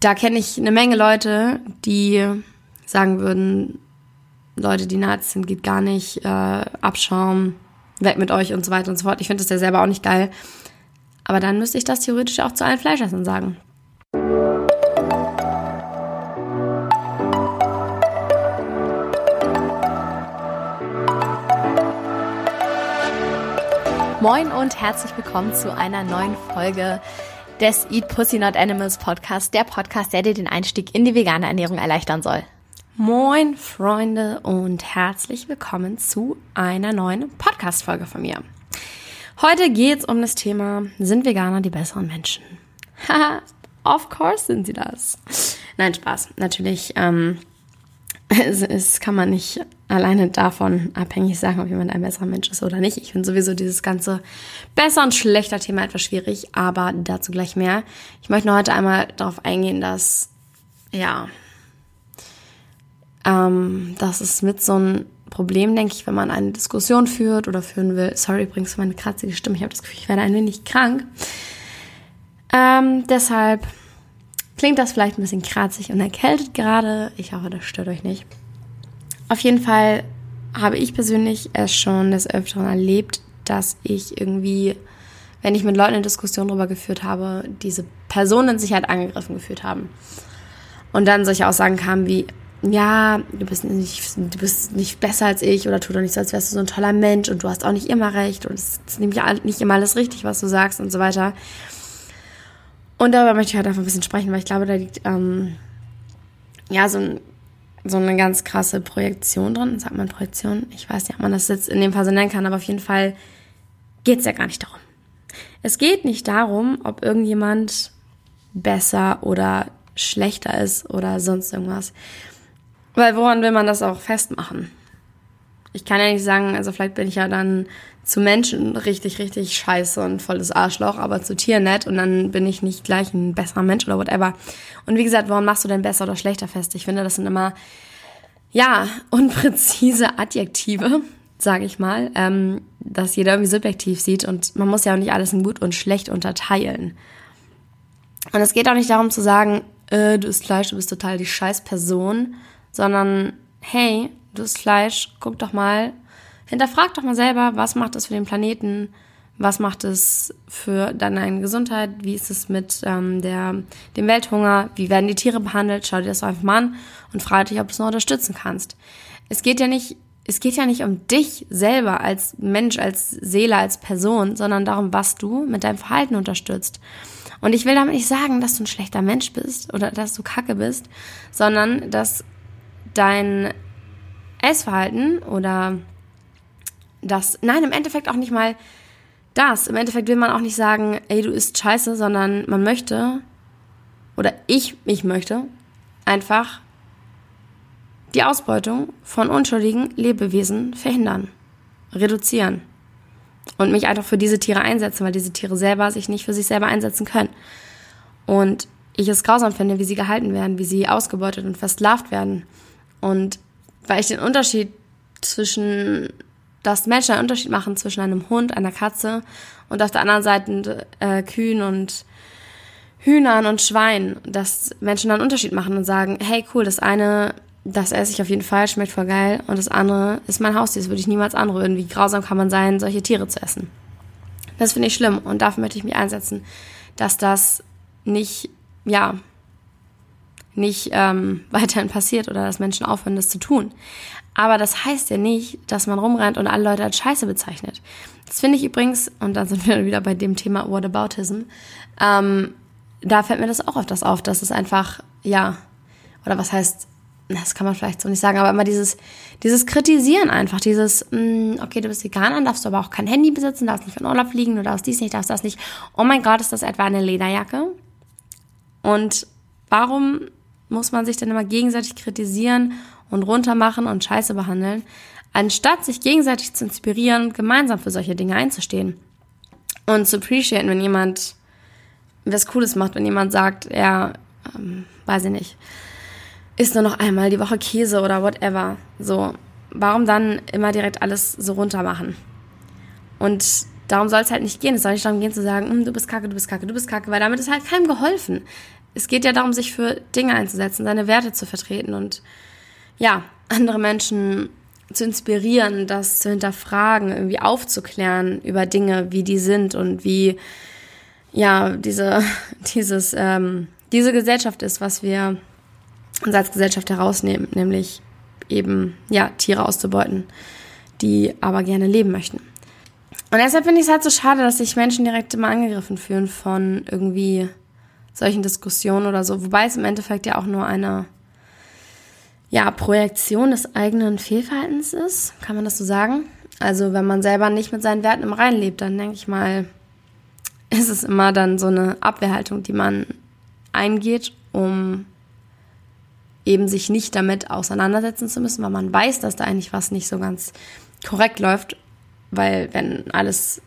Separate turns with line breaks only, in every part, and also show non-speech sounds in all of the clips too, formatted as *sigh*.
da kenne ich eine Menge Leute, die sagen würden, Leute, die Nazis sind, geht gar nicht, äh, Abschaum, weg mit euch und so weiter und so fort. Ich finde das ja selber auch nicht geil. Aber dann müsste ich das theoretisch auch zu allen Fleischessern sagen. Moin und herzlich willkommen zu einer neuen Folge des Eat Pussy Not Animals Podcast, der Podcast, der dir den Einstieg in die vegane Ernährung erleichtern soll. Moin Freunde und herzlich willkommen zu einer neuen Podcast-Folge von mir. Heute geht es um das Thema, sind Veganer die besseren Menschen? *laughs* Haha, of course sind sie das. Nein, Spaß. Natürlich ähm, *laughs* es, es kann man nicht alleine davon abhängig sagen, ob jemand ein besserer Mensch ist oder nicht. Ich finde sowieso dieses ganze besser und schlechter Thema etwas schwierig, aber dazu gleich mehr. Ich möchte nur heute einmal darauf eingehen, dass, ja, ähm, dass es mit so einem Problem, denke ich, wenn man eine Diskussion führt oder führen will. Sorry übrigens für meine kratzige Stimme. Ich habe das Gefühl, ich werde ein wenig krank. Ähm, deshalb klingt das vielleicht ein bisschen kratzig und erkältet gerade. Ich hoffe, das stört euch nicht. Auf jeden Fall habe ich persönlich es schon des Öfteren erlebt, dass ich irgendwie, wenn ich mit Leuten eine Diskussion darüber geführt habe, diese Personen sich halt angegriffen gefühlt haben. Und dann solche Aussagen kamen wie, ja, du bist nicht, du bist nicht besser als ich oder tu doch nicht so, als wärst du so ein toller Mensch und du hast auch nicht immer recht und es ist nämlich nicht immer alles richtig, was du sagst und so weiter. Und darüber möchte ich heute einfach ein bisschen sprechen, weil ich glaube, da liegt ähm, ja so, ein, so eine ganz krasse Projektion drin. Sagt man Projektion? Ich weiß nicht, ob man das jetzt in dem Fall so nennen kann, aber auf jeden Fall geht es ja gar nicht darum. Es geht nicht darum, ob irgendjemand besser oder schlechter ist oder sonst irgendwas. Weil woran will man das auch festmachen? Ich kann ja nicht sagen, also vielleicht bin ich ja dann zu Menschen richtig, richtig scheiße und volles Arschloch, aber zu Tieren nett und dann bin ich nicht gleich ein besserer Mensch oder whatever. Und wie gesagt, woran machst du denn besser oder schlechter fest? Ich finde, das sind immer, ja, *laughs* unpräzise Adjektive, sage ich mal, ähm, dass jeder irgendwie subjektiv sieht und man muss ja auch nicht alles in gut und schlecht unterteilen. Und es geht auch nicht darum zu sagen, äh, du isst Fleisch, du bist total die scheiß Person, sondern hey, isst Fleisch, guck doch mal, hinterfrag doch mal selber, was macht es für den Planeten, was macht es für deine Gesundheit, wie ist es mit ähm, der, dem Welthunger, wie werden die Tiere behandelt, schau dir das einfach mal an und frage dich, ob du es noch unterstützen kannst. Es geht ja nicht, es geht ja nicht um dich selber als Mensch, als Seele, als Person, sondern darum, was du mit deinem Verhalten unterstützt. Und ich will damit nicht sagen, dass du ein schlechter Mensch bist oder dass du kacke bist, sondern dass dein Essverhalten oder das, nein, im Endeffekt auch nicht mal das. Im Endeffekt will man auch nicht sagen, ey, du isst scheiße, sondern man möchte, oder ich, ich möchte, einfach die Ausbeutung von unschuldigen Lebewesen verhindern, reduzieren und mich einfach für diese Tiere einsetzen, weil diese Tiere selber sich nicht für sich selber einsetzen können. Und ich es grausam finde, wie sie gehalten werden, wie sie ausgebeutet und versklavt werden. Und weil ich den Unterschied zwischen, dass Menschen einen Unterschied machen zwischen einem Hund, einer Katze und auf der anderen Seite äh, Kühen und Hühnern und Schweinen, dass Menschen einen Unterschied machen und sagen, hey cool, das eine, das esse ich auf jeden Fall, schmeckt voll geil und das andere ist mein Haustier, das würde ich niemals anrühren. Wie grausam kann man sein, solche Tiere zu essen? Das finde ich schlimm und dafür möchte ich mich einsetzen, dass das nicht, ja, nicht ähm, *laughs* weiterhin passiert oder dass Menschen aufhören, das zu tun. Aber das heißt ja nicht, dass man rumrennt und alle Leute als Scheiße bezeichnet. Das finde ich übrigens, und dann sind wir wieder bei dem Thema Whataboutism, ähm, da fällt mir das auch oft das auf, dass es einfach, ja, oder was heißt, das kann man vielleicht so nicht sagen, aber immer dieses, dieses Kritisieren einfach, dieses, mh, mm, okay, du bist Veganer, darfst du aber auch kein Handy besitzen, darfst nicht von Urlaub fliegen, du darfst dies nicht, darfst das nicht. Oh mein Gott, ist das etwa eine Lederjacke? Und warum muss man sich dann immer gegenseitig kritisieren und runtermachen und scheiße behandeln, anstatt sich gegenseitig zu inspirieren und gemeinsam für solche Dinge einzustehen. Und zu appreciaten, wenn jemand was Cooles macht, wenn jemand sagt, er, ähm, weiß ich nicht, isst nur noch einmal die Woche Käse oder whatever. So, warum dann immer direkt alles so runter machen? Und darum soll es halt nicht gehen. Es soll nicht darum gehen zu sagen, hm, du bist kacke, du bist kacke, du bist kacke, weil damit ist halt keinem geholfen es geht ja darum, sich für Dinge einzusetzen, seine Werte zu vertreten und ja, andere Menschen zu inspirieren, das zu hinterfragen, irgendwie aufzuklären über Dinge, wie die sind und wie ja diese *laughs* dieses ähm, diese Gesellschaft ist, was wir uns als Gesellschaft herausnehmen, nämlich eben ja Tiere auszubeuten, die aber gerne leben möchten. Und deshalb finde ich es halt so schade, dass sich Menschen direkt immer angegriffen fühlen von irgendwie solchen Diskussionen oder so, wobei es im Endeffekt ja auch nur eine ja, Projektion des eigenen Fehlverhaltens ist, kann man das so sagen? Also wenn man selber nicht mit seinen Werten im Reinen lebt, dann denke ich mal, ist es immer dann so eine Abwehrhaltung, die man eingeht, um eben sich nicht damit auseinandersetzen zu müssen, weil man weiß, dass da eigentlich was nicht so ganz korrekt läuft, weil wenn alles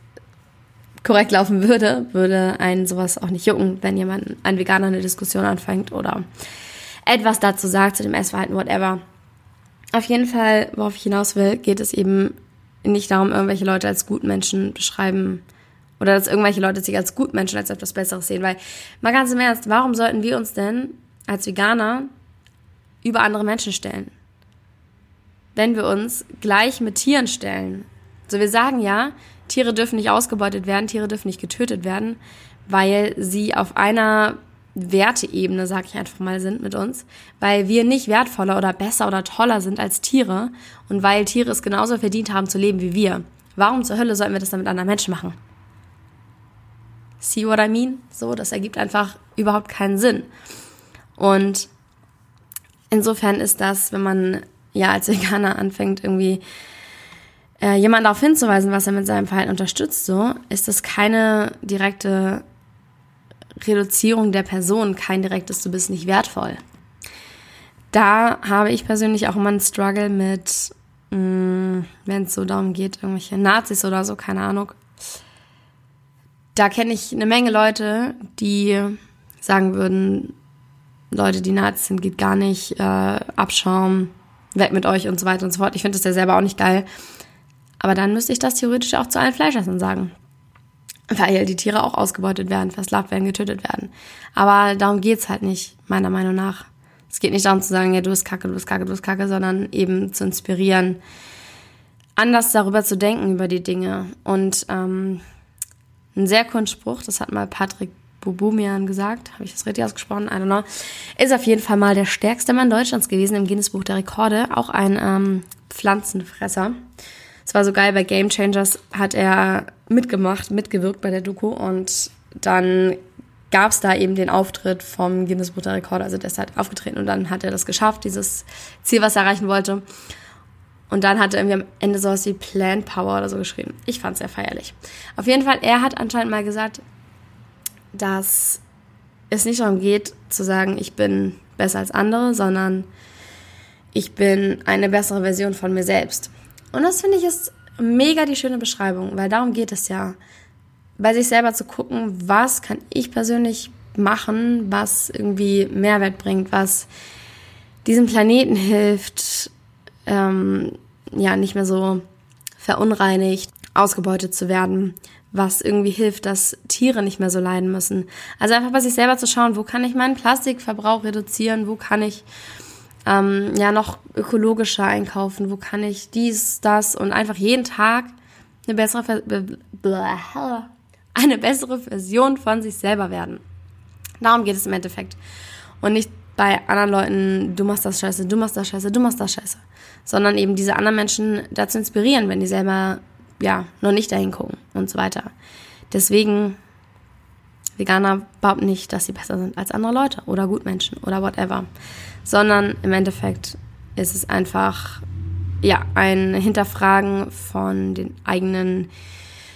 korrekt laufen würde, würde einen sowas auch nicht jucken, wenn jemand, ein Veganer eine Diskussion anfängt oder etwas dazu sagt, zu dem Essverhalten, whatever. Auf jeden Fall, worauf ich hinaus will, geht es eben nicht darum, irgendwelche Leute als Gutmenschen beschreiben oder dass irgendwelche Leute sich als Gutmenschen als etwas Besseres sehen. Weil, mal ganz im Ernst, warum sollten wir uns denn als Veganer über andere Menschen stellen? Wenn wir uns gleich mit Tieren stellen. So, wir sagen ja, Tiere dürfen nicht ausgebeutet werden, Tiere dürfen nicht getötet werden, weil sie auf einer Werteebene, sag ich einfach mal, sind mit uns, weil wir nicht wertvoller oder besser oder toller sind als Tiere und weil Tiere es genauso verdient haben zu leben wie wir. Warum zur Hölle sollten wir das dann mit anderen Menschen machen? See what I mean? So, das ergibt einfach überhaupt keinen Sinn. Und insofern ist das, wenn man ja als Veganer anfängt, irgendwie äh, jemanden darauf hinzuweisen, was er mit seinem Verhalten unterstützt, so, ist das keine direkte Reduzierung der Person kein direktes, du bist nicht wertvoll. Da habe ich persönlich auch immer einen Struggle mit, mm, wenn es so darum geht, irgendwelche Nazis oder so, keine Ahnung. Da kenne ich eine Menge Leute, die sagen würden, Leute, die Nazis sind, geht gar nicht, äh, Abschaum, weg mit euch und so weiter und so fort. Ich finde das ja selber auch nicht geil. Aber dann müsste ich das theoretisch auch zu allen Fleischessern sagen weil die Tiere auch ausgebeutet werden, versklavt werden, getötet werden. Aber darum geht's halt nicht, meiner Meinung nach. Es geht nicht darum zu sagen, ja, du bist kacke, du bist kacke, du bist kacke, sondern eben zu inspirieren, anders darüber zu denken, über die Dinge. Und ähm, ein sehr coolen Spruch, das hat mal Patrick Bobumian gesagt, habe ich das richtig ausgesprochen? I don't know. Ist auf jeden Fall mal der stärkste Mann Deutschlands gewesen im Guinness Buch der Rekorde, auch ein ähm, Pflanzenfresser. Es war so geil, bei Game Changers hat er mitgemacht, mitgewirkt bei der Doku und dann gab es da eben den Auftritt vom Guinness Buch der also der ist halt aufgetreten und dann hat er das geschafft, dieses Ziel, was er erreichen wollte. Und dann hat er irgendwie am Ende sowas wie Plant Power oder so geschrieben. Ich fand es sehr feierlich. Auf jeden Fall, er hat anscheinend mal gesagt, dass es nicht darum geht, zu sagen, ich bin besser als andere, sondern ich bin eine bessere Version von mir selbst. Und das finde ich ist mega die schöne Beschreibung, weil darum geht es ja. Bei sich selber zu gucken, was kann ich persönlich machen, was irgendwie Mehrwert bringt, was diesem Planeten hilft, ähm, ja, nicht mehr so verunreinigt, ausgebeutet zu werden, was irgendwie hilft, dass Tiere nicht mehr so leiden müssen. Also einfach bei sich selber zu schauen, wo kann ich meinen Plastikverbrauch reduzieren, wo kann ich ähm, ja noch ökologischer einkaufen, wo kann ich dies, das und einfach jeden Tag eine bessere, eine bessere Version von sich selber werden. Darum geht es im Endeffekt. Und nicht bei anderen Leuten, du machst das scheiße, du machst das scheiße, du machst das scheiße. Sondern eben diese anderen Menschen dazu inspirieren, wenn die selber, ja, noch nicht dahin gucken und so weiter. Deswegen, Veganer behaupten nicht, dass sie besser sind als andere Leute oder Gutmenschen oder whatever sondern im Endeffekt ist es einfach ja ein Hinterfragen von den eigenen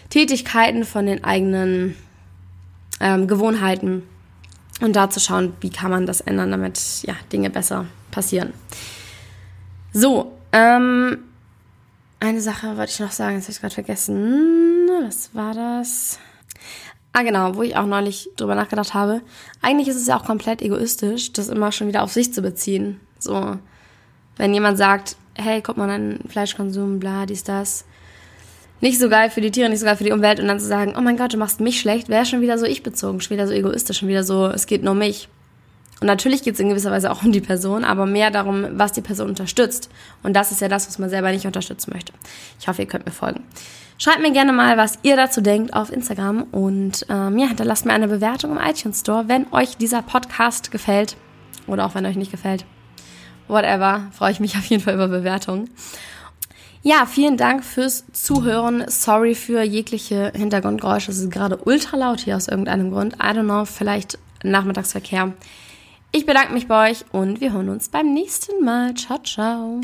Tätigkeiten, von den eigenen ähm, Gewohnheiten und da zu schauen, wie kann man das ändern, damit ja Dinge besser passieren. So, ähm, eine Sache wollte ich noch sagen, das habe ich gerade vergessen. Was war das? Ah, genau, wo ich auch neulich drüber nachgedacht habe. Eigentlich ist es ja auch komplett egoistisch, das immer schon wieder auf sich zu beziehen. So, wenn jemand sagt, hey, guck mal, dein Fleischkonsum, bla, dies, das. Nicht so geil für die Tiere, nicht so geil für die Umwelt und dann zu sagen, oh mein Gott, du machst mich schlecht, wäre schon wieder so ich bezogen, schon wieder so egoistisch, schon wieder so, es geht nur um mich. Und natürlich geht es in gewisser Weise auch um die Person, aber mehr darum, was die Person unterstützt. Und das ist ja das, was man selber nicht unterstützen möchte. Ich hoffe, ihr könnt mir folgen. Schreibt mir gerne mal, was ihr dazu denkt auf Instagram und ähm, ja, hinterlasst mir eine Bewertung im iTunes Store, wenn euch dieser Podcast gefällt oder auch wenn euch nicht gefällt. Whatever, freue ich mich auf jeden Fall über Bewertungen. Ja, vielen Dank fürs Zuhören. Sorry für jegliche Hintergrundgeräusche. Es ist gerade ultra laut hier aus irgendeinem Grund. I don't know, vielleicht Nachmittagsverkehr. Ich bedanke mich bei euch und wir hören uns beim nächsten Mal. Ciao, ciao.